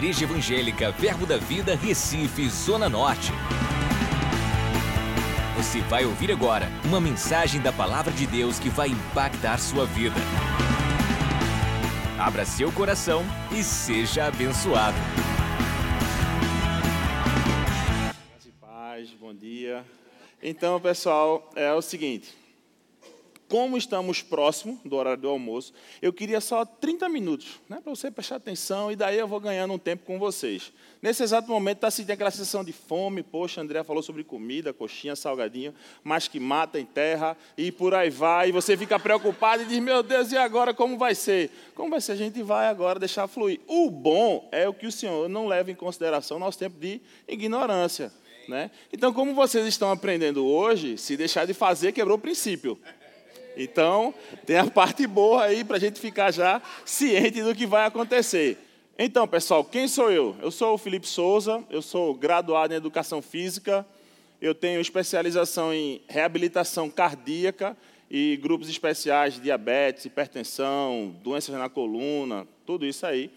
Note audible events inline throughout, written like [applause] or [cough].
Igreja Evangélica Verbo da Vida, Recife, Zona Norte. Você vai ouvir agora uma mensagem da Palavra de Deus que vai impactar sua vida. Abra seu coração e seja abençoado. Paz, bom dia. Então, pessoal, é o seguinte como estamos próximo do horário do almoço, eu queria só 30 minutos, né, para você prestar atenção, e daí eu vou ganhando um tempo com vocês. Nesse exato momento, está sentindo aquela sensação de fome, poxa, André falou sobre comida, coxinha, salgadinho, mas que mata em terra, e por aí vai, e você fica preocupado e diz, meu Deus, e agora como vai ser? Como vai ser? A gente vai agora deixar fluir. O bom é o que o Senhor não leva em consideração nosso tempo de ignorância. Né? Então, como vocês estão aprendendo hoje, se deixar de fazer, quebrou o princípio. Então, tem a parte boa aí para a gente ficar já ciente do que vai acontecer. Então, pessoal, quem sou eu? Eu sou o Felipe Souza, eu sou graduado em Educação Física, eu tenho especialização em reabilitação cardíaca e grupos especiais diabetes, hipertensão, doenças na coluna, tudo isso aí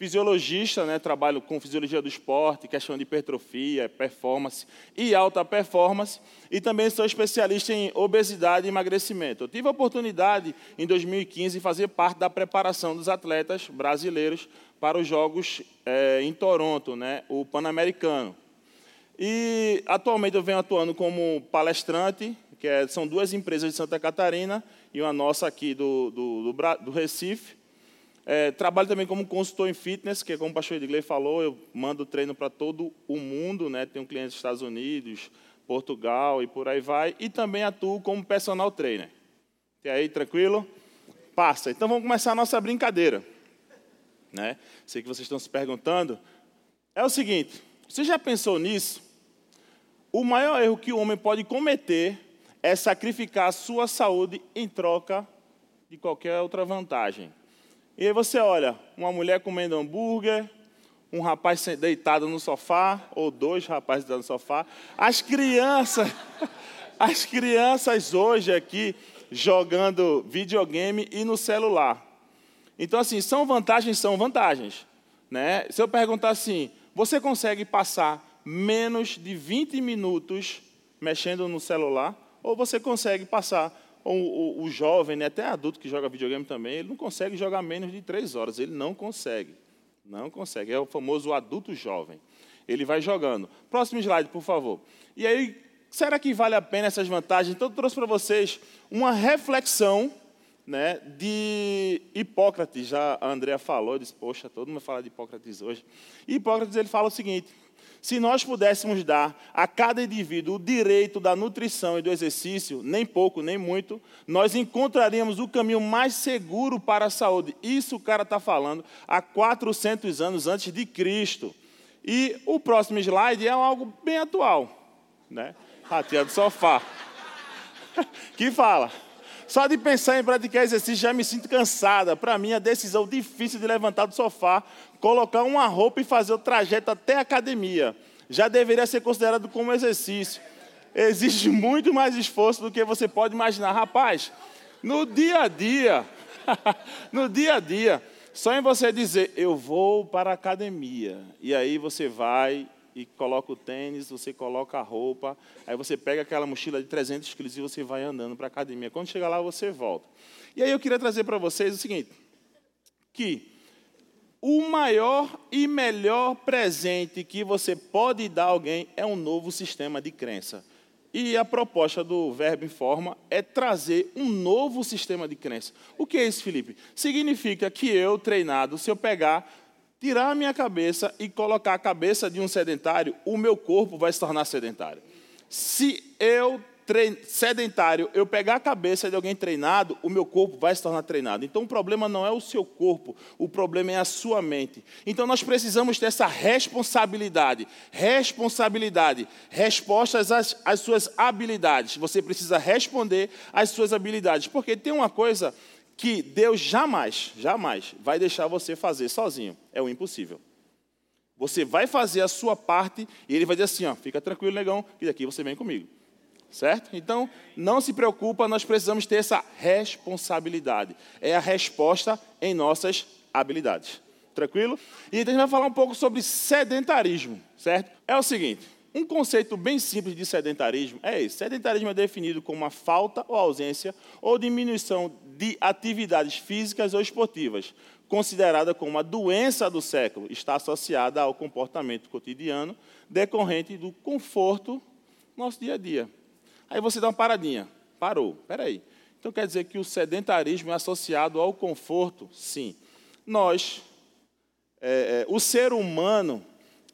fisiologista, né, trabalho com fisiologia do esporte, questão de hipertrofia, performance e alta performance, e também sou especialista em obesidade e emagrecimento. Eu tive a oportunidade, em 2015, de fazer parte da preparação dos atletas brasileiros para os Jogos é, em Toronto, né, o Pan-Americano. E atualmente eu venho atuando como palestrante, que é, são duas empresas de Santa Catarina e uma nossa aqui do, do, do, do Recife, é, trabalho também como consultor em fitness, que como o pastor Edgley falou, eu mando treino para todo o mundo, né? tenho clientes dos Estados Unidos, Portugal e por aí vai, e também atuo como personal trainer. E aí, tranquilo? Passa. Então vamos começar a nossa brincadeira. Né? Sei que vocês estão se perguntando. É o seguinte, você já pensou nisso? O maior erro que o homem pode cometer é sacrificar a sua saúde em troca de qualquer outra vantagem. E aí você olha, uma mulher comendo hambúrguer, um rapaz deitado no sofá, ou dois rapazes deitados no sofá. As crianças, [laughs] as crianças hoje aqui jogando videogame e no celular. Então, assim, são vantagens, são vantagens. Né? Se eu perguntar assim, você consegue passar menos de 20 minutos mexendo no celular? Ou você consegue passar o, o, o, jovem, né, até adulto que joga videogame também, ele não consegue jogar menos de três horas. Ele não consegue. Não consegue. É o famoso adulto jovem. Ele vai jogando. Próximo slide, por favor. E aí, será que vale a pena essas vantagens? Então, eu trouxe para vocês uma reflexão né, de Hipócrates. Já a Andrea falou, disse, poxa, todo mundo fala de Hipócrates hoje. E Hipócrates ele fala o seguinte: se nós pudéssemos dar a cada indivíduo o direito da nutrição e do exercício, nem pouco, nem muito, nós encontraríamos o caminho mais seguro para a saúde. Isso o cara está falando há 400 anos antes de Cristo. E o próximo slide é algo bem atual. Né? Ratinha do sofá. [laughs] que fala. Só de pensar em praticar exercício já me sinto cansada. Para mim, a decisão difícil de levantar do sofá, colocar uma roupa e fazer o trajeto até a academia. Já deveria ser considerado como exercício. Exige muito mais esforço do que você pode imaginar. Rapaz, no dia a dia, [laughs] no dia a dia, só em você dizer, eu vou para a academia, e aí você vai e coloca o tênis, você coloca a roupa, aí você pega aquela mochila de 300 quilos e você vai andando para a academia. Quando chegar lá, você volta. E aí eu queria trazer para vocês o seguinte, que o maior e melhor presente que você pode dar a alguém é um novo sistema de crença. E a proposta do Verbo em Forma é trazer um novo sistema de crença. O que é isso, Felipe? Significa que eu, treinado, se eu pegar tirar a minha cabeça e colocar a cabeça de um sedentário, o meu corpo vai se tornar sedentário. Se eu sedentário, eu pegar a cabeça de alguém treinado, o meu corpo vai se tornar treinado. Então o problema não é o seu corpo, o problema é a sua mente. Então nós precisamos ter essa responsabilidade. Responsabilidade. Respostas às, às suas habilidades. Você precisa responder às suas habilidades. Porque tem uma coisa que Deus jamais, jamais vai deixar você fazer sozinho. É o impossível. Você vai fazer a sua parte e ele vai dizer assim, ó, fica tranquilo, negão, que daqui você vem comigo. Certo? Então, não se preocupa, nós precisamos ter essa responsabilidade. É a resposta em nossas habilidades. Tranquilo? E então a gente vai falar um pouco sobre sedentarismo, certo? É o seguinte, um conceito bem simples de sedentarismo é esse. Sedentarismo é definido como uma falta ou ausência ou diminuição de atividades físicas ou esportivas, considerada como uma doença do século, está associada ao comportamento cotidiano decorrente do conforto no nosso dia a dia. Aí você dá uma paradinha. Parou. Espera aí. Então quer dizer que o sedentarismo é associado ao conforto? Sim. Nós, é, é, o ser humano,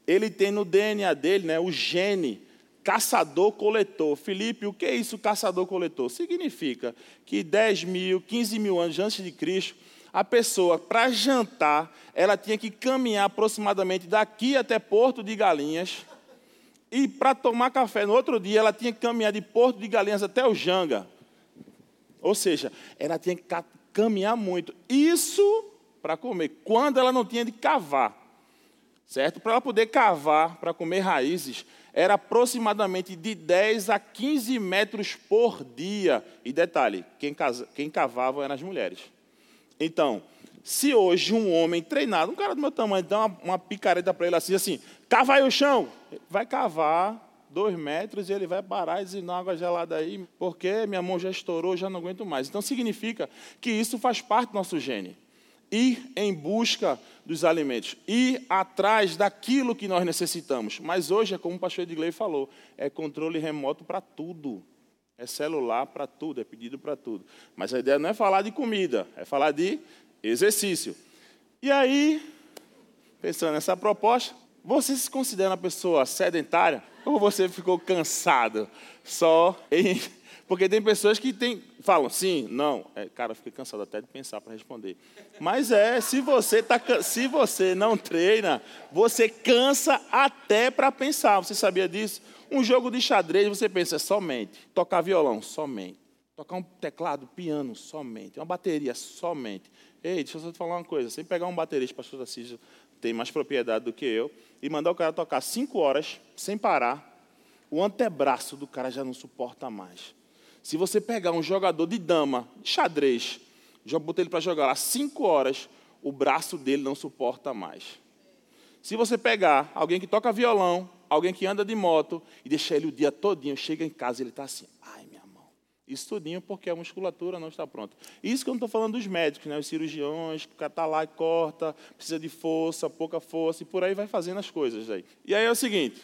ele tem no DNA dele né, o gene caçador-coletor. Felipe, o que é isso, caçador-coletor? Significa que 10 mil, 15 mil anos antes de Cristo, a pessoa, para jantar, ela tinha que caminhar aproximadamente daqui até Porto de Galinhas. E para tomar café no outro dia, ela tinha que caminhar de Porto de Galinhas até o Janga. Ou seja, ela tinha que caminhar muito. Isso para comer, quando ela não tinha de cavar. Certo? Para ela poder cavar, para comer raízes, era aproximadamente de 10 a 15 metros por dia. E detalhe, quem, quem cavava eram as mulheres. Então, se hoje um homem treinado, um cara do meu tamanho, dá uma, uma picareta para ele assim, assim, cava aí o chão, vai cavar dois metros e ele vai parar e dizer, não, água gelada aí, porque minha mão já estourou, já não aguento mais. Então, significa que isso faz parte do nosso gene. Ir em busca dos alimentos, ir atrás daquilo que nós necessitamos. Mas hoje, é como o pastor Edgley falou, é controle remoto para tudo. É celular para tudo, é pedido para tudo. Mas a ideia não é falar de comida, é falar de exercício. E aí, pensando nessa proposta, você se considera uma pessoa sedentária ou você ficou cansado só em... Porque tem pessoas que tem, falam sim, não. É, cara, fiquei cansado até de pensar para responder. Mas é, se você, tá, se você não treina, você cansa até para pensar. Você sabia disso? Um jogo de xadrez, você pensa somente. Tocar violão, somente. Tocar um teclado, piano, somente. Uma bateria, somente. Ei, deixa eu só te falar uma coisa. Sem pegar um baterista, pastor Assis tem mais propriedade do que eu, e mandar o cara tocar cinco horas, sem parar, o antebraço do cara já não suporta mais. Se você pegar um jogador de dama, de xadrez, já botei ele para jogar lá cinco horas, o braço dele não suporta mais. Se você pegar alguém que toca violão, alguém que anda de moto e deixa ele o dia todinho, chega em casa ele está assim, ai minha mão. Isso tudinho porque a musculatura não está pronta. Isso que eu não estou falando dos médicos, né? os cirurgiões, que está lá e corta, precisa de força, pouca força, e por aí vai fazendo as coisas. Aí. E aí é o seguinte,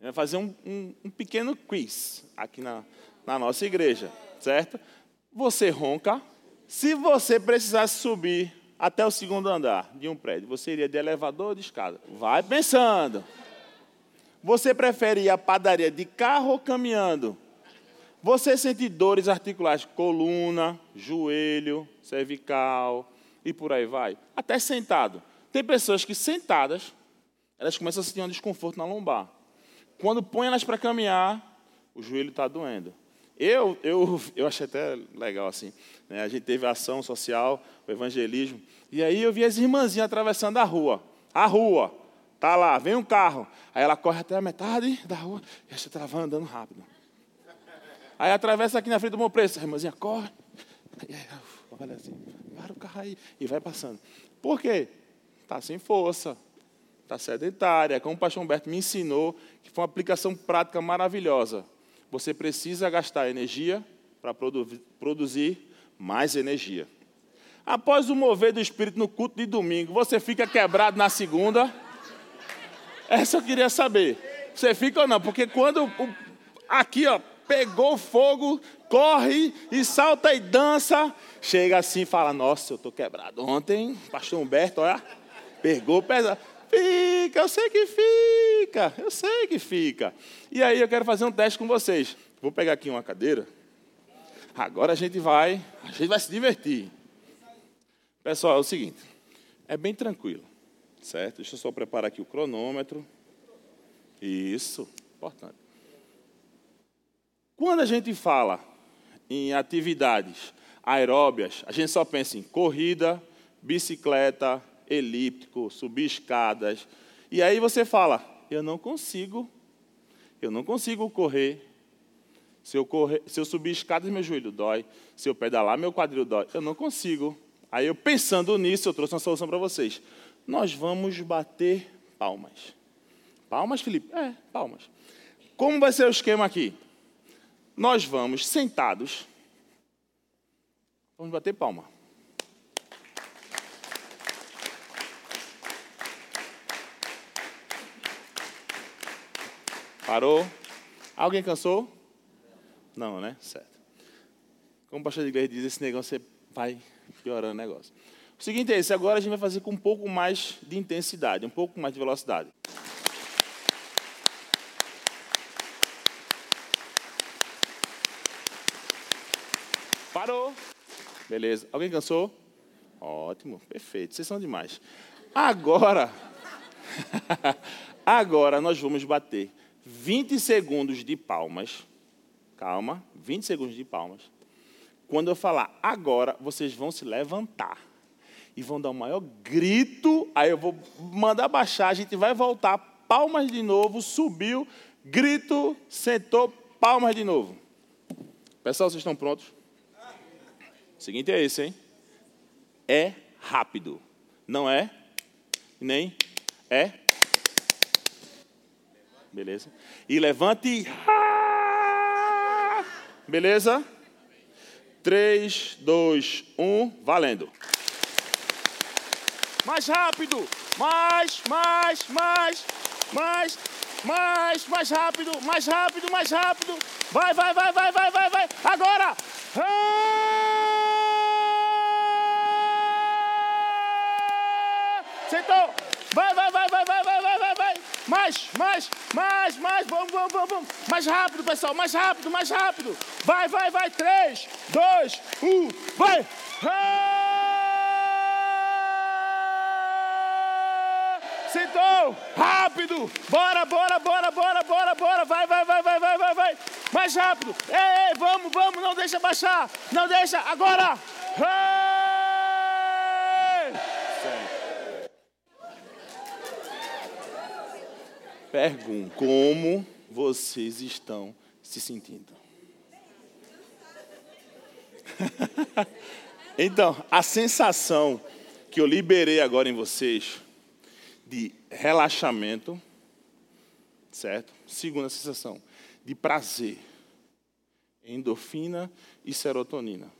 vai fazer um, um, um pequeno quiz aqui na, na nossa igreja, certo? Você ronca. Se você precisasse subir até o segundo andar de um prédio, você iria de elevador ou de escada? Vai pensando. Você prefere ir à padaria de carro ou caminhando? Você sente dores articulares, coluna, joelho, cervical e por aí vai? Até sentado. Tem pessoas que sentadas, elas começam a sentir um desconforto na lombar. Quando põe elas para caminhar, o joelho está doendo. Eu, eu, [laughs] eu achei até legal assim. Né? A gente teve ação social, o evangelismo, e aí eu vi as irmãzinhas atravessando a rua. A rua. Tá lá, vem um carro. Aí ela corre até a metade da rua e a gente estava andando rápido. Aí atravessa aqui na frente do meu preço. A irmãzinha corre. Aí, olha assim, para o carro aí. E vai passando. Por quê? Está sem força. Está sedentária. Como o pastor Humberto me ensinou, que foi uma aplicação prática maravilhosa. Você precisa gastar energia para produ produzir mais energia. Após o mover do Espírito no culto de domingo, você fica quebrado na segunda essa eu queria saber. Você fica ou não? Porque quando o, aqui, ó, pegou fogo, corre e salta e dança, chega assim e fala: Nossa, eu estou quebrado. Ontem, pastor Humberto, olha, pegou pesado. Fica, eu sei que fica, eu sei que fica. E aí eu quero fazer um teste com vocês. Vou pegar aqui uma cadeira. Agora a gente vai, a gente vai se divertir. Pessoal, é o seguinte, é bem tranquilo. Certo? Deixa eu só preparar aqui o cronômetro. Isso, importante. Quando a gente fala em atividades aeróbias, a gente só pensa em corrida, bicicleta, elíptico, subir escadas. E aí você fala: eu não consigo, eu não consigo correr. Se eu, correr, se eu subir escadas, meu joelho dói. Se eu pedalar, meu quadril dói. Eu não consigo. Aí eu pensando nisso, eu trouxe uma solução para vocês. nós vamos bater palmas. Palmas, Felipe? É, palmas. Como vai ser o esquema aqui? Nós vamos sentados, vamos bater palma. Parou? Alguém cansou? Não, né? Certo. Como o pastor de igreja diz, esse negócio vai piorando o negócio. O seguinte é esse, agora a gente vai fazer com um pouco mais de intensidade, um pouco mais de velocidade. Parou. Beleza. Alguém cansou? Ótimo, perfeito. Vocês são demais. Agora, [laughs] agora nós vamos bater 20 segundos de palmas. Calma, 20 segundos de palmas. Quando eu falar agora, vocês vão se levantar e vão dar o maior grito. Aí eu vou mandar baixar, a gente vai voltar, palmas de novo, subiu, grito, sentou, palmas de novo. Pessoal, vocês estão prontos? O seguinte é esse, hein? É rápido. Não é? Nem é Beleza? E levante. Beleza? 3, 2, 1, valendo. Mais rápido. Mais, mais, mais, mais, mais, mais rápido, mais rápido, mais rápido. Vai, vai, vai, vai, vai, vai, vai. Agora. Sentou. Vai, vai, vai, vai, vai, vai, vai, vai. Mais, mais, mais, mais. Vamos, vamos, vamos, vamos. Mais rápido, pessoal. Mais rápido, mais rápido. Vai, vai, vai. Três, dois, um. Vai. Sentou. Rápido. Bora, bora, bora, bora, bora, bora. Vai, vai, vai, vai, vai, vai, vai. Mais rápido. Ei, ei, vamos, vamos. Não deixa baixar. Não deixa. Agora. Pergunto, como vocês estão se sentindo? [laughs] então, a sensação que eu liberei agora em vocês de relaxamento, certo? Segunda sensação, de prazer, endorfina e serotonina.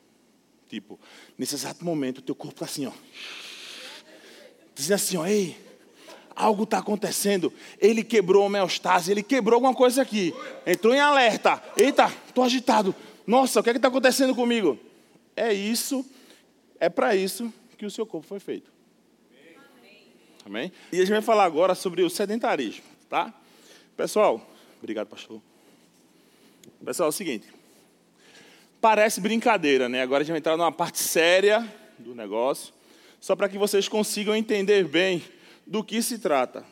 Tipo, nesse exato momento, o teu corpo está assim, ó. Dizendo assim, ó, ei, algo está acontecendo. Ele quebrou a homeostase, ele quebrou alguma coisa aqui. Entrou em alerta. Eita, estou agitado. Nossa, o que é está acontecendo comigo? É isso, é para isso que o seu corpo foi feito. Amém? E a gente vai falar agora sobre o sedentarismo, tá? Pessoal, obrigado, pastor. Pessoal, é o seguinte. Parece brincadeira, né? Agora a gente vai entrar numa parte séria do negócio, só para que vocês consigam entender bem do que se trata.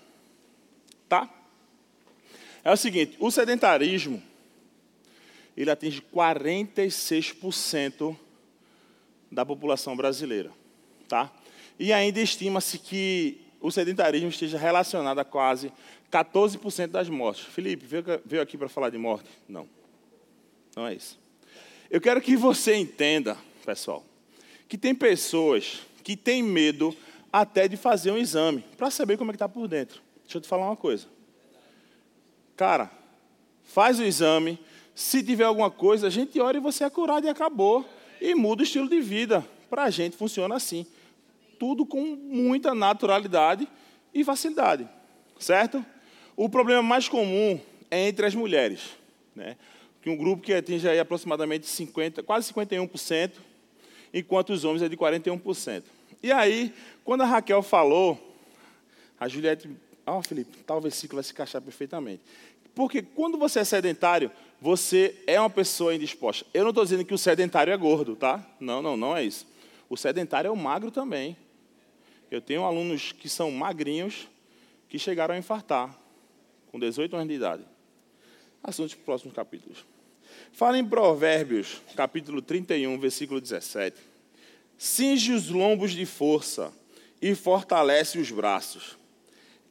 Tá? É o seguinte, o sedentarismo ele atinge 46% da população brasileira, tá? E ainda estima-se que o sedentarismo esteja relacionado a quase 14% das mortes. Felipe, veio aqui para falar de morte? Não. Não é isso. Eu quero que você entenda, pessoal, que tem pessoas que têm medo até de fazer um exame, para saber como é que está por dentro. Deixa eu te falar uma coisa. Cara, faz o exame, se tiver alguma coisa, a gente ora e você é curado e acabou. E muda o estilo de vida. Para a gente funciona assim. Tudo com muita naturalidade e facilidade. Certo? O problema mais comum é entre as mulheres. Né? Que um grupo que atinge aí aproximadamente 50, quase 51%, enquanto os homens é de 41%. E aí, quando a Raquel falou, a Juliette, ó, oh, Felipe, tal versículo vai se encaixar perfeitamente. Porque quando você é sedentário, você é uma pessoa indisposta. Eu não estou dizendo que o sedentário é gordo, tá? Não, não, não é isso. O sedentário é o magro também. Eu tenho alunos que são magrinhos que chegaram a infartar com 18 anos de idade. Assuntos para os próximos capítulos. Fala em Provérbios, capítulo 31, versículo 17 cinge os lombos de força e fortalece os braços.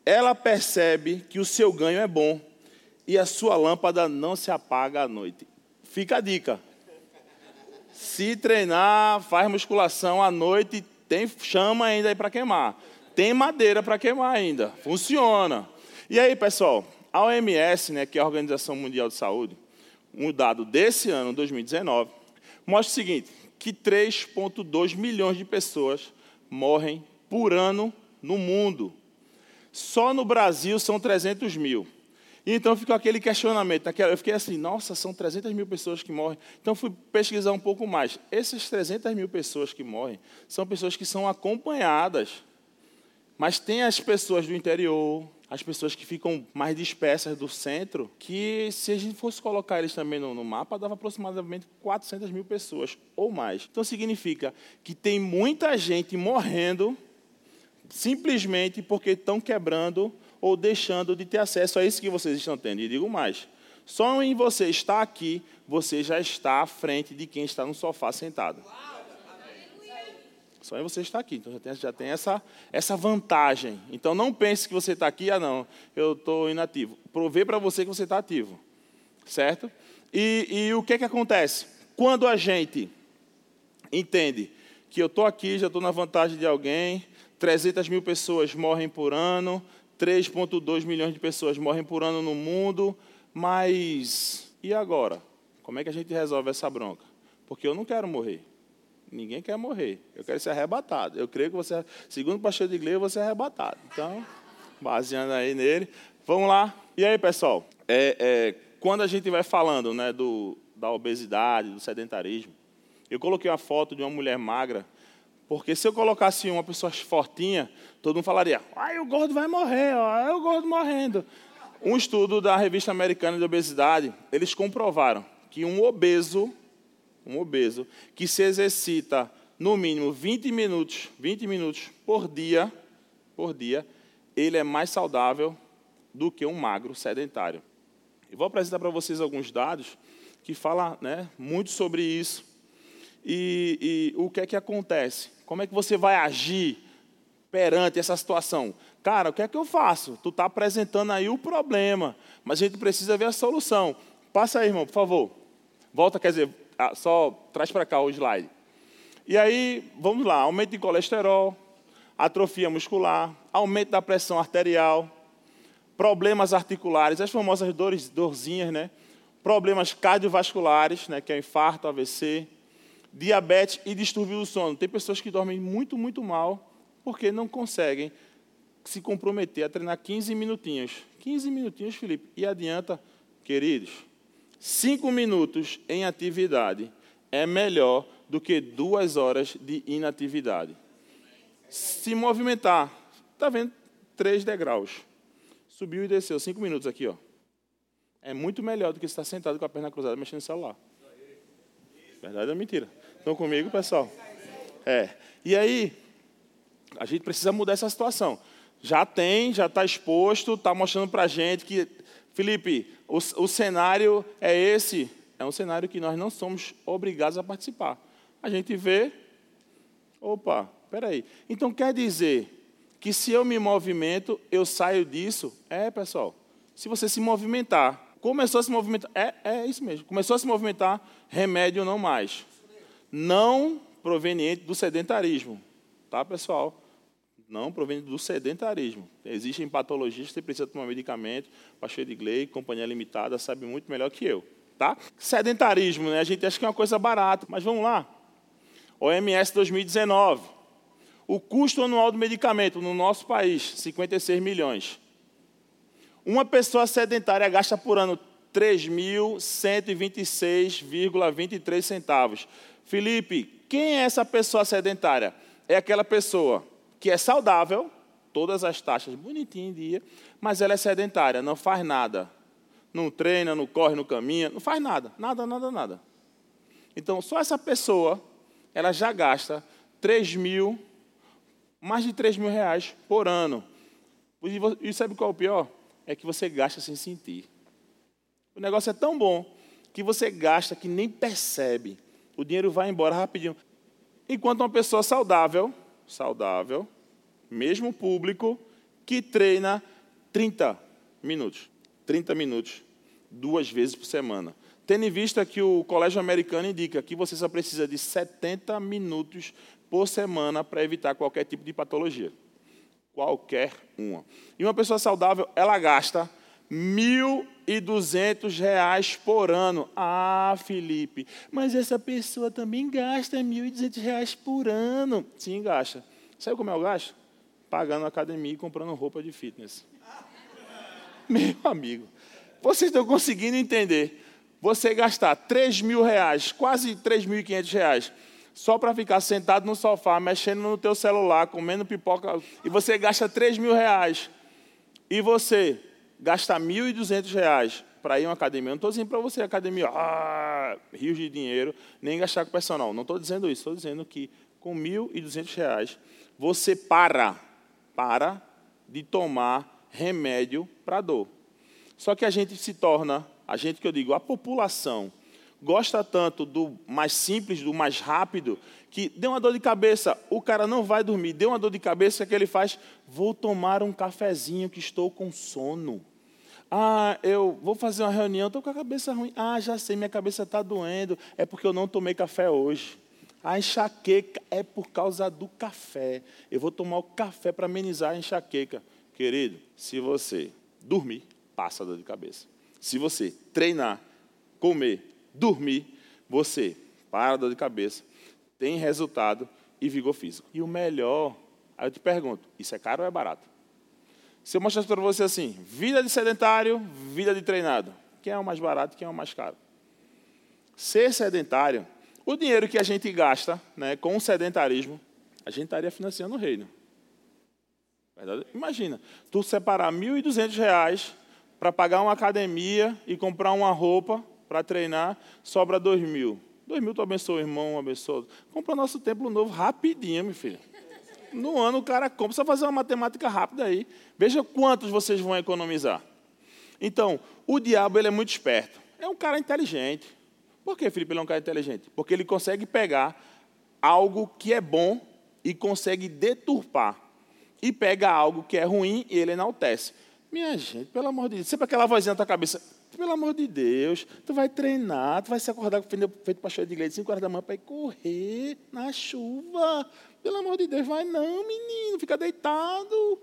Ela percebe que o seu ganho é bom e a sua lâmpada não se apaga à noite. Fica a dica. Se treinar, faz musculação à noite, tem chama ainda aí para queimar. Tem madeira para queimar ainda. Funciona. E aí, pessoal, a OMS, né, que é a Organização Mundial de Saúde, um dado desse ano, 2019, mostra o seguinte, que 3,2 milhões de pessoas morrem por ano no mundo. Só no Brasil são 300 mil. E então ficou aquele questionamento. Eu fiquei assim, nossa, são 300 mil pessoas que morrem. Então fui pesquisar um pouco mais. Essas 300 mil pessoas que morrem são pessoas que são acompanhadas. Mas tem as pessoas do interior, as pessoas que ficam mais dispersas do centro, que se a gente fosse colocar eles também no, no, mapa, dava aproximadamente 400 mil pessoas ou mais. Então significa que tem muita gente morrendo simplesmente porque estão quebrando ou deixando de ter acesso a isso que vocês estão tendo. E digo mais: só em você estar aqui, você já está à frente de quem está no sofá sentado. Só em você estar aqui. Então já tem, já tem essa, essa vantagem. Então não pense que você está aqui, ah não, eu estou inativo. Provei para você que você está ativo. Certo? E, e o que, que acontece? Quando a gente entende que eu estou aqui, já estou na vantagem de alguém, 300 mil pessoas morrem por ano, 3,2 milhões de pessoas morrem por ano no mundo, mas e agora? Como é que a gente resolve essa bronca? Porque eu não quero morrer. Ninguém quer morrer. Eu quero ser arrebatado. Eu creio que você, segundo o pastor de igreja, você é arrebatado. Então, baseando aí nele. Vamos lá. E aí, pessoal? É, é, quando a gente vai falando né, do, da obesidade, do sedentarismo, eu coloquei uma foto de uma mulher magra porque se eu colocasse uma pessoa fortinha, todo mundo falaria: ai, o gordo vai morrer, ó, o gordo morrendo. Um estudo da revista americana de obesidade, eles comprovaram que um obeso, um obeso, que se exercita no mínimo 20 minutos, 20 minutos por dia, por dia, ele é mais saudável do que um magro sedentário. E vou apresentar para vocês alguns dados que falam né, muito sobre isso. E, e o que é que acontece? Como é que você vai agir perante essa situação? Cara, o que é que eu faço? Tu está apresentando aí o problema, mas a gente precisa ver a solução. Passa aí, irmão, por favor. Volta, quer dizer, ah, só traz para cá o slide. E aí, vamos lá, aumento de colesterol, atrofia muscular, aumento da pressão arterial, problemas articulares, as famosas dores, dorzinhas, né? Problemas cardiovasculares, né, que é infarto, AVC, diabetes e distúrbio do sono. Tem pessoas que dormem muito, muito mal porque não conseguem se comprometer a treinar 15 minutinhos. 15 minutinhos, Felipe. E adianta, queridos, 5 minutos em atividade é melhor do que duas horas de inatividade. Se movimentar, está vendo? Três degraus. Subiu e desceu, cinco minutos aqui, ó. É muito melhor do que estar sentado com a perna cruzada mexendo no celular. Verdade ou mentira? Estão comigo, pessoal? É. E aí, a gente precisa mudar essa situação. Já tem, já está exposto, está mostrando para a gente que, Felipe, o, o cenário é esse. É um cenário que nós não somos obrigados a participar. A gente vê, opa, peraí. Então quer dizer que se eu me movimento, eu saio disso? É, pessoal. Se você se movimentar, começou a se movimentar, é, é isso mesmo. Começou a se movimentar, remédio não mais não proveniente do sedentarismo. Tá, pessoal? Não proveniente do sedentarismo. Existem patologias que você precisa tomar medicamento, pastor de Glei, companhia limitada, sabe muito melhor que eu. Tá? Sedentarismo, né? a gente acha que é uma coisa barata, mas vamos lá. OMS 2019. O custo anual do medicamento no nosso país, 56 milhões. Uma pessoa sedentária gasta por ano 3.126,23 centavos. Felipe, quem é essa pessoa sedentária? É aquela pessoa que é saudável, todas as taxas bonitinho em dia, mas ela é sedentária, não faz nada. Não treina, não corre, não caminha, não faz nada, nada, nada, nada. Então, só essa pessoa, ela já gasta 3 mil, mais de 3 mil reais por ano. E sabe qual é o pior? É que você gasta sem sentir. O negócio é tão bom que você gasta que nem percebe o dinheiro vai embora rapidinho. Enquanto uma pessoa saudável, saudável, mesmo público, que treina 30 minutos. 30 minutos, duas vezes por semana. Tendo em vista que o Colégio Americano indica que você só precisa de 70 minutos por semana para evitar qualquer tipo de patologia. Qualquer uma. E uma pessoa saudável, ela gasta R$ 1.200 por ano. Ah, Felipe, mas essa pessoa também gasta R$ 1.200 por ano. Sim, gasta. Sabe como é o gasto? Pagando academia e comprando roupa de fitness. [laughs] Meu amigo, vocês estão conseguindo entender? Você gastar 3 mil reais, quase 3.500 reais, só para ficar sentado no sofá, mexendo no teu celular, comendo pipoca, e você gasta 3 mil reais. E você gasta 1.200 reais para ir a uma academia. Eu não estou dizendo para você, academia, ah, rios de dinheiro, nem gastar com personal. Não estou dizendo isso. Estou dizendo que com 1.200 reais, você para, para de tomar remédio para dor. Só que a gente se torna, a gente que eu digo, a população, gosta tanto do mais simples, do mais rápido, que deu uma dor de cabeça, o cara não vai dormir, deu uma dor de cabeça, o que ele faz? Vou tomar um cafezinho que estou com sono. Ah, eu vou fazer uma reunião, estou com a cabeça ruim. Ah, já sei, minha cabeça está doendo, é porque eu não tomei café hoje. A enxaqueca é por causa do café. Eu vou tomar o café para amenizar a enxaqueca. Querido, se você dormir, passa a dor de cabeça. Se você treinar, comer, dormir, você para a dor de cabeça, tem resultado e vigor físico. E o melhor, aí eu te pergunto, isso é caro ou é barato? Se eu mostrasse para você assim, vida de sedentário, vida de treinado, quem é o mais barato e quem é o mais caro? Ser sedentário, o dinheiro que a gente gasta né, com o sedentarismo, a gente estaria financiando o reino. Verdade? Imagina, tu separar R$ 1.200 para pagar uma academia e comprar uma roupa para treinar, sobra dois mil. Dois mil tu abençoa, irmão, abençoa. Compra nosso templo novo rapidinho, meu filho. No ano o cara compra, só fazer uma matemática rápida aí. Veja quantos vocês vão economizar. Então, o diabo ele é muito esperto. É um cara inteligente. Por que, Felipe, é um cara inteligente? Porque ele consegue pegar algo que é bom e consegue deturpar. E pega algo que é ruim e ele enaltece. Minha gente, pelo amor de Deus, sempre aquela vozinha na tua cabeça, pelo amor de Deus, tu vai treinar, tu vai se acordar com o feito pastor de igreja 5 horas da manhã para ir correr na chuva. Pelo amor de Deus, vai não, menino, fica deitado.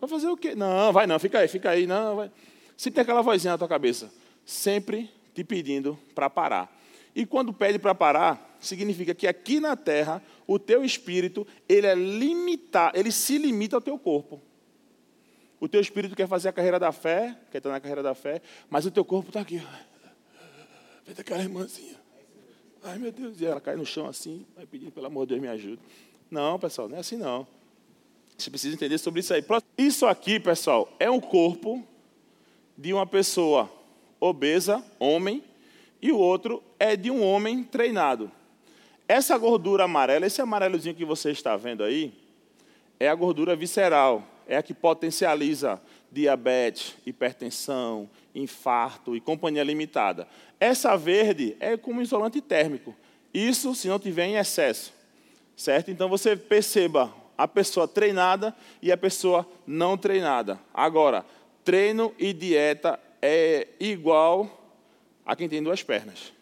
Vai fazer o quê? Não, vai não, fica aí, fica aí, não. Vai. Se tem aquela vozinha na tua cabeça, sempre te pedindo para parar. E quando pede para parar, significa que aqui na terra, o teu espírito, ele é limitado, ele se limita ao teu corpo. O teu espírito quer fazer a carreira da fé, quer estar na carreira da fé, mas o teu corpo está aqui. Feita aquela irmãzinha. Ai, meu Deus, e ela cai no chão assim, vai pedir, pelo amor de Deus, me ajude. Não, pessoal, não é assim não. Você precisa entender sobre isso aí. Isso aqui, pessoal, é um corpo de uma pessoa obesa, homem, e o outro é de um homem treinado. Essa gordura amarela, esse amarelozinho que você está vendo aí, é a gordura visceral é a que potencializa diabetes, hipertensão, infarto e companhia limitada. Essa verde é como isolante térmico. Isso se não tiver em excesso. Certo? Então você perceba a pessoa treinada e a pessoa não treinada. Agora, treino e dieta é igual a quem tem duas pernas.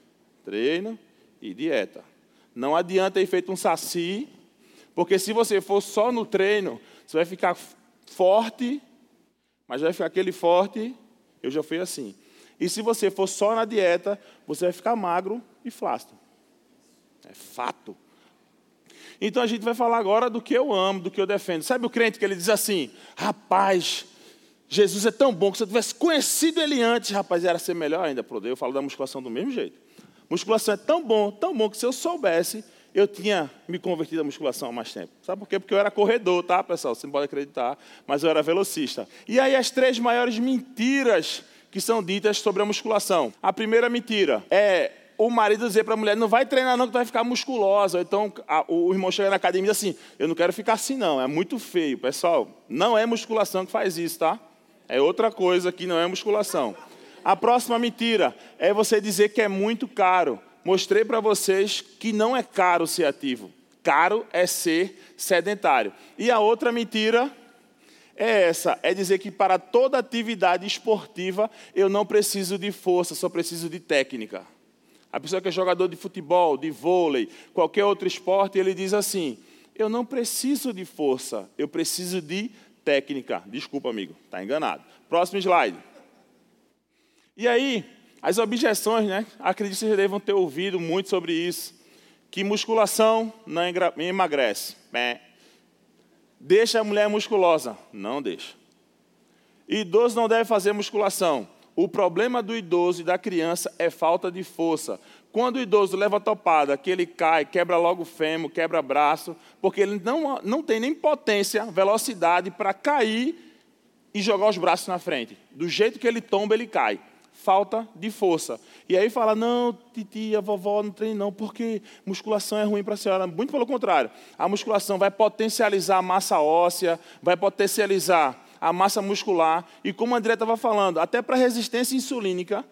Treino e dieta. Não adianta ir feito um saci, porque se você for só no treino, você vai ficar forte, mas vai ficar aquele forte, eu já fui assim. E se você for só na dieta, você vai ficar magro e flácido. É fato. Então a gente vai falar agora do que eu amo, do que eu defendo. Sabe o crente que ele diz assim: rapaz, Jesus é tão bom que se eu tivesse conhecido ele antes, rapaz, era ser melhor ainda. Eu falo da musculação do mesmo jeito. Musculação é tão bom, tão bom que se eu soubesse, eu tinha me convertido à musculação há mais tempo. Sabe por quê? Porque eu era corredor, tá, pessoal? Você não pode acreditar, mas eu era velocista. E aí as três maiores mentiras que são ditas sobre a musculação. A primeira mentira é o marido dizer para a mulher, não vai treinar não que tu vai ficar musculosa. Então a, o irmão chega na academia e diz assim, eu não quero ficar assim não, é muito feio. Pessoal, não é musculação que faz isso, tá? É outra coisa que não é musculação. A próxima mentira é você dizer que é muito caro mostrei para vocês que não é caro ser ativo. Caro é ser sedentário. E a outra mentira é essa: é dizer que para toda atividade esportiva eu não preciso de força, só preciso de técnica. A pessoa que é jogador de futebol, de vôlei, qualquer outro esporte, ele diz assim: eu não preciso de força, eu preciso de técnica. Desculpa, amigo, está enganado. Próximo slide. E aí, as objeções, né? Acredito que vocês devam ter ouvido muito sobre isso. Que musculação não emagrece. É. Deixa a mulher musculosa. Não deixa. Idoso não deve fazer musculação. O problema do idoso e da criança é falta de força. Quando o idoso leva topada, que ele cai, quebra logo o fêmur, quebra braço, porque ele não, não tem nem potência, velocidade para cair e jogar os braços na frente. Do jeito que ele tomba, ele cai. Falta de força. E aí fala, não, titia, vovó, não treine não, porque musculação é ruim para a senhora. Muito pelo contrário. A musculação vai potencializar a massa óssea, vai potencializar a massa muscular e como o André estava falando, até para resistência insulínica,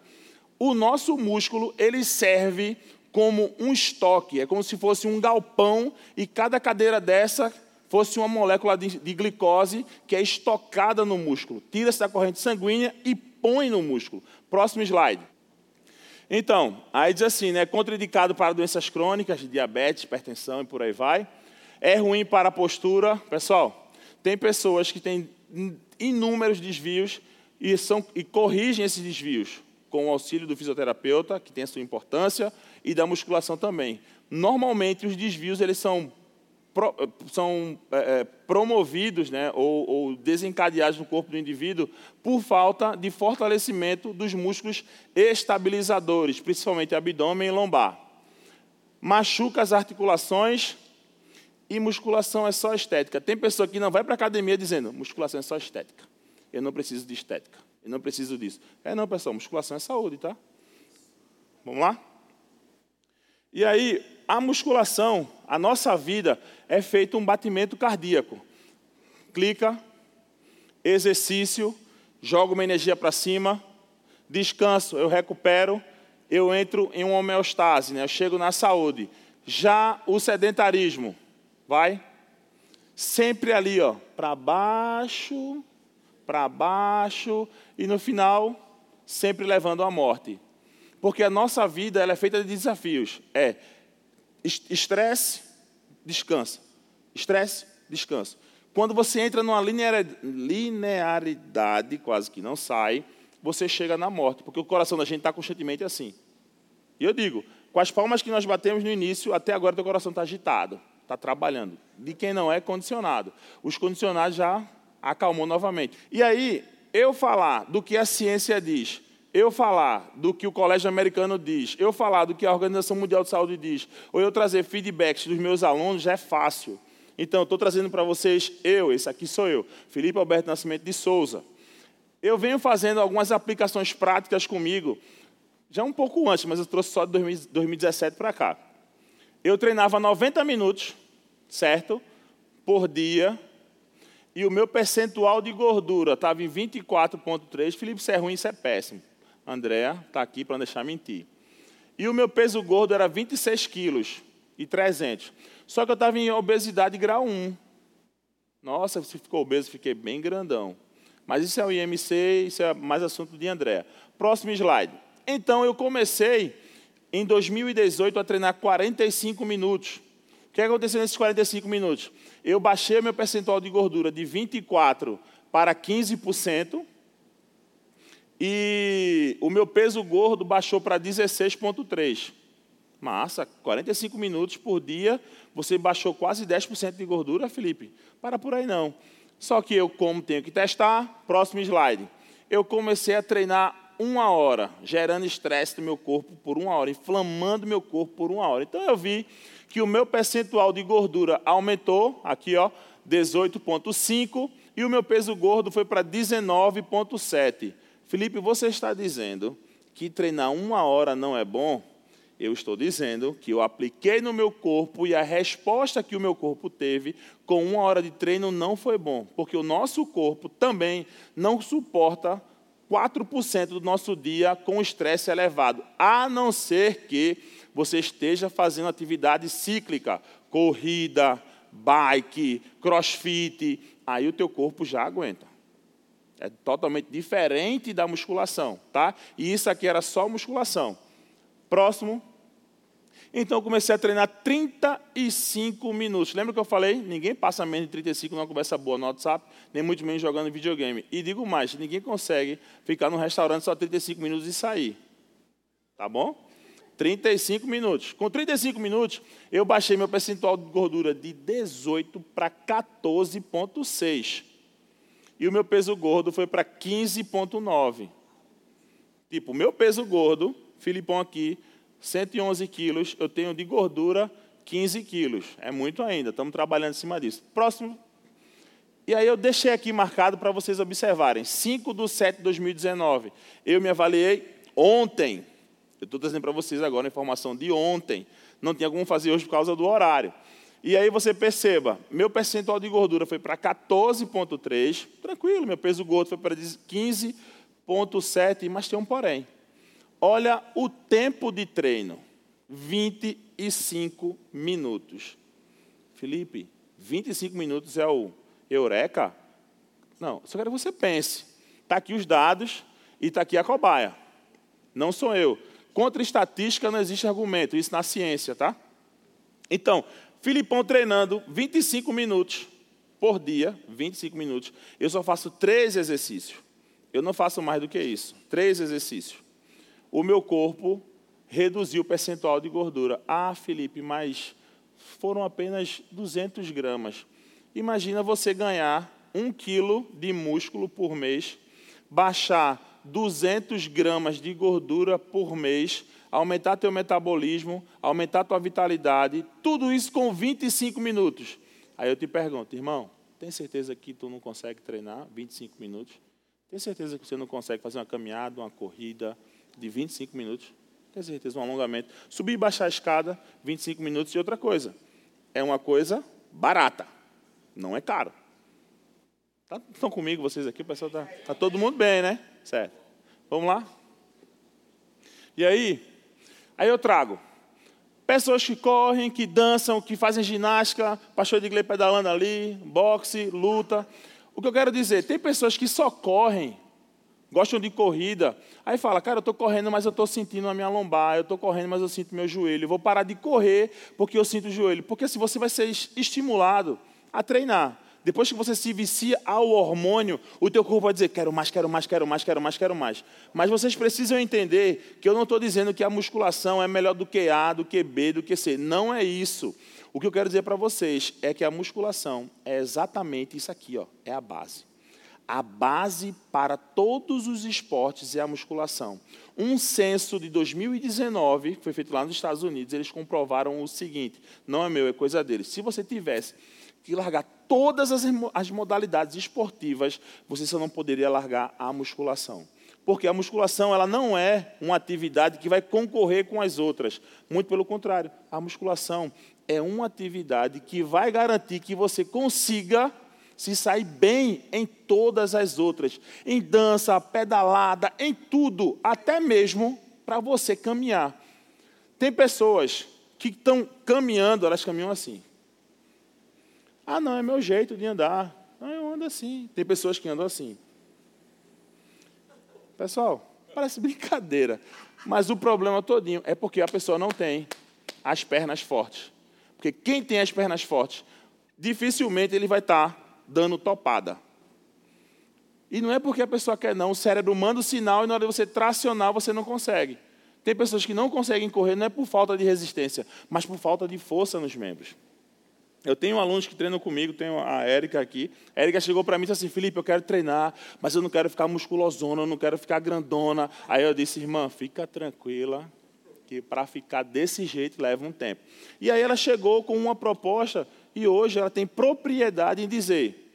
o nosso músculo ele serve como um estoque, é como se fosse um galpão e cada cadeira dessa fosse uma molécula de, de glicose que é estocada no músculo. Tira-se da corrente sanguínea e põe no músculo. Próximo slide. Então, aí diz assim, né, contraindicado para doenças crônicas, diabetes, hipertensão e por aí vai. É ruim para a postura. Pessoal, tem pessoas que têm inúmeros desvios e, são, e corrigem esses desvios com o auxílio do fisioterapeuta, que tem a sua importância, e da musculação também. Normalmente, os desvios eles são, pro, são é, é, promovidos né, ou, ou desencadeados no corpo do indivíduo por falta de fortalecimento dos músculos estabilizadores, principalmente abdômen e lombar. Machuca as articulações, e musculação é só estética. Tem pessoa que não vai para a academia dizendo, musculação é só estética. Eu não preciso de estética. Eu não preciso disso. É não, pessoal, musculação é saúde, tá? Vamos lá? E aí, a musculação, a nossa vida é feito um batimento cardíaco. Clica, exercício, jogo uma energia para cima, descanso, eu recupero, eu entro em uma homeostase, né? eu chego na saúde. Já o sedentarismo, Vai. Sempre ali, ó, para baixo, para baixo e no final sempre levando à morte. Porque a nossa vida ela é feita de desafios. É estresse, descansa. Estresse, descansa. Quando você entra numa linearidade, quase que não sai, você chega na morte, porque o coração da gente está constantemente assim. E eu digo, com as palmas que nós batemos no início, até agora teu coração está agitado está trabalhando. De quem não é condicionado. Os condicionados já acalmou novamente. E aí, eu falar do que a ciência diz, eu falar do que o Colégio Americano diz, eu falar do que a Organização Mundial de Saúde diz, ou eu trazer feedbacks dos meus alunos, já é fácil. Então, estou trazendo para vocês, eu, esse aqui sou eu, Felipe Alberto Nascimento de Souza. Eu venho fazendo algumas aplicações práticas comigo, já um pouco antes, mas eu trouxe só de 2017 para cá. Eu treinava 90 minutos certo? Por dia. E o meu percentual de gordura estava em 24,3. Felipe, isso é ruim, isso é péssimo. Andréa está aqui para não deixar mentir. E o meu peso gordo era 26 quilos e 300. Só que eu estava em obesidade grau 1. Nossa, você ficou obeso, fiquei bem grandão. Mas isso é o IMC, isso é mais assunto de Andréa. Próximo slide. Então, eu comecei em 2018 a treinar 45 minutos. O que aconteceu nesses 45 minutos? Eu baixei meu percentual de gordura de 24% para 15%, e o meu peso gordo baixou para 16,3%. Massa, 45 minutos por dia, você baixou quase 10% de gordura, Felipe? Para por aí não. Só que eu, como tenho que testar, próximo slide. Eu comecei a treinar uma hora, gerando estresse no meu corpo por uma hora, inflamando meu corpo por uma hora. Então eu vi que o meu percentual de gordura aumentou, aqui ó, 18,5, e o meu peso gordo foi para 19,7. Felipe, você está dizendo que treinar uma hora não é bom? Eu estou dizendo que eu apliquei no meu corpo e a resposta que o meu corpo teve com uma hora de treino não foi bom, porque o nosso corpo também não suporta 4% do nosso dia com estresse elevado, a não ser que você esteja fazendo atividade cíclica, corrida, bike, crossfit, aí o teu corpo já aguenta. É totalmente diferente da musculação, tá? E isso aqui era só musculação. Próximo. Então eu comecei a treinar 35 minutos. Lembra que eu falei? Ninguém passa menos de 35 numa conversa boa no WhatsApp, nem muito menos jogando videogame. E digo mais, ninguém consegue ficar num restaurante só 35 minutos e sair. Tá bom? 35 minutos. Com 35 minutos, eu baixei meu percentual de gordura de 18 para 14,6. E o meu peso gordo foi para 15,9. Tipo, o meu peso gordo, Filipão aqui, 111 quilos, eu tenho de gordura 15 quilos. É muito ainda, estamos trabalhando em cima disso. Próximo. E aí eu deixei aqui marcado para vocês observarem. 5 de 7 de 2019. Eu me avaliei ontem. Eu estou trazendo para vocês agora a informação de ontem. Não tinha como fazer hoje por causa do horário. E aí você perceba, meu percentual de gordura foi para 14,3, tranquilo, meu peso gordo foi para 15,7, mas tem um porém. Olha o tempo de treino, 25 minutos. Felipe, 25 minutos é o eureka? Não, só quero que você pense. Está aqui os dados e está aqui a cobaia. Não sou eu. Contra estatística não existe argumento, isso na ciência, tá? Então, Filipão treinando 25 minutos por dia, 25 minutos. Eu só faço três exercícios. Eu não faço mais do que isso. Três exercícios. O meu corpo reduziu o percentual de gordura. Ah, Felipe, mas foram apenas 200 gramas. Imagina você ganhar um quilo de músculo por mês, baixar 200 gramas de gordura por mês, aumentar teu metabolismo, aumentar tua vitalidade, tudo isso com 25 minutos. Aí eu te pergunto, irmão, tem certeza que tu não consegue treinar 25 minutos? Tem certeza que você não consegue fazer uma caminhada, uma corrida de 25 minutos? Tem certeza, um alongamento. Subir e baixar a escada, 25 minutos. E outra coisa, é uma coisa barata, não é caro. Tá, estão comigo vocês aqui? O pessoal está tá todo mundo bem, né? Certo. Vamos lá? E aí, aí eu trago pessoas que correm, que dançam, que fazem ginástica, pastor de igreja pedalando ali, boxe, luta. O que eu quero dizer, tem pessoas que só correm, gostam de corrida, aí fala, cara, eu estou correndo, mas eu estou sentindo a minha lombar, eu estou correndo, mas eu sinto meu joelho, eu vou parar de correr porque eu sinto o joelho. Porque se você vai ser estimulado a treinar, depois que você se vicia ao hormônio, o teu corpo vai dizer, quero mais, quero mais, quero mais, quero mais, quero mais. Mas vocês precisam entender que eu não estou dizendo que a musculação é melhor do que A, do que B, do que C. Não é isso. O que eu quero dizer para vocês é que a musculação é exatamente isso aqui, ó, é a base. A base para todos os esportes é a musculação. Um censo de 2019, que foi feito lá nos Estados Unidos, eles comprovaram o seguinte: não é meu, é coisa deles. Se você tivesse que largar todas as, as modalidades esportivas, você só não poderia largar a musculação. Porque a musculação ela não é uma atividade que vai concorrer com as outras. Muito pelo contrário, a musculação é uma atividade que vai garantir que você consiga se sair bem em todas as outras, em dança, pedalada, em tudo, até mesmo para você caminhar. Tem pessoas que estão caminhando, elas caminham assim. Ah, não, é meu jeito de andar. Não, eu ando assim. Tem pessoas que andam assim. Pessoal, parece [laughs] brincadeira. Mas o problema todinho é porque a pessoa não tem as pernas fortes. Porque quem tem as pernas fortes, dificilmente ele vai estar dando topada. E não é porque a pessoa quer, não. O cérebro manda o sinal e na hora de você tracionar, você não consegue. Tem pessoas que não conseguem correr, não é por falta de resistência, mas por falta de força nos membros. Eu tenho alunos que treinam comigo, tenho a Érica aqui. A Érica chegou para mim e disse assim: Felipe, eu quero treinar, mas eu não quero ficar musculosona, eu não quero ficar grandona. Aí eu disse: irmã, fica tranquila, que para ficar desse jeito leva um tempo. E aí ela chegou com uma proposta e hoje ela tem propriedade em dizer: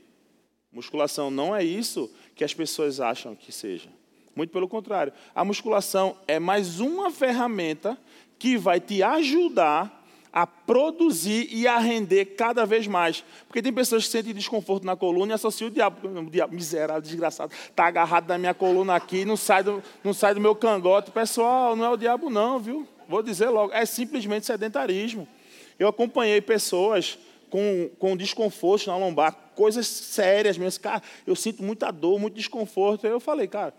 musculação não é isso que as pessoas acham que seja. Muito pelo contrário. A musculação é mais uma ferramenta que vai te ajudar a produzir e a render cada vez mais. Porque tem pessoas que sentem desconforto na coluna e associam o diabo. O diabo, miserável, desgraçado, está agarrado na minha coluna aqui, não sai, do, não sai do meu cangote. Pessoal, não é o diabo não, viu? Vou dizer logo, é simplesmente sedentarismo. Eu acompanhei pessoas com, com desconforto na lombar, coisas sérias mesmo. Cara, eu sinto muita dor, muito desconforto. Aí eu falei, cara,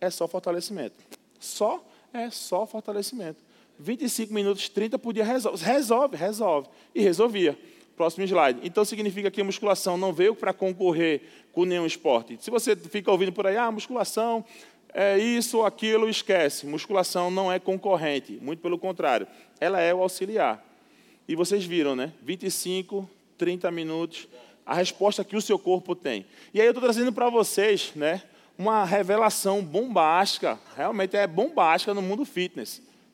é só fortalecimento. Só, é só fortalecimento. 25 minutos, 30 por dia resolve. Resolve, resolve. E resolvia. Próximo slide. Então significa que a musculação não veio para concorrer com nenhum esporte. Se você fica ouvindo por aí, ah, musculação é isso ou aquilo, esquece. Musculação não é concorrente, muito pelo contrário. Ela é o auxiliar. E vocês viram, né? 25, 30 minutos, a resposta que o seu corpo tem. E aí eu estou trazendo para vocês, né? Uma revelação bombástica, realmente é bombástica no mundo fitness,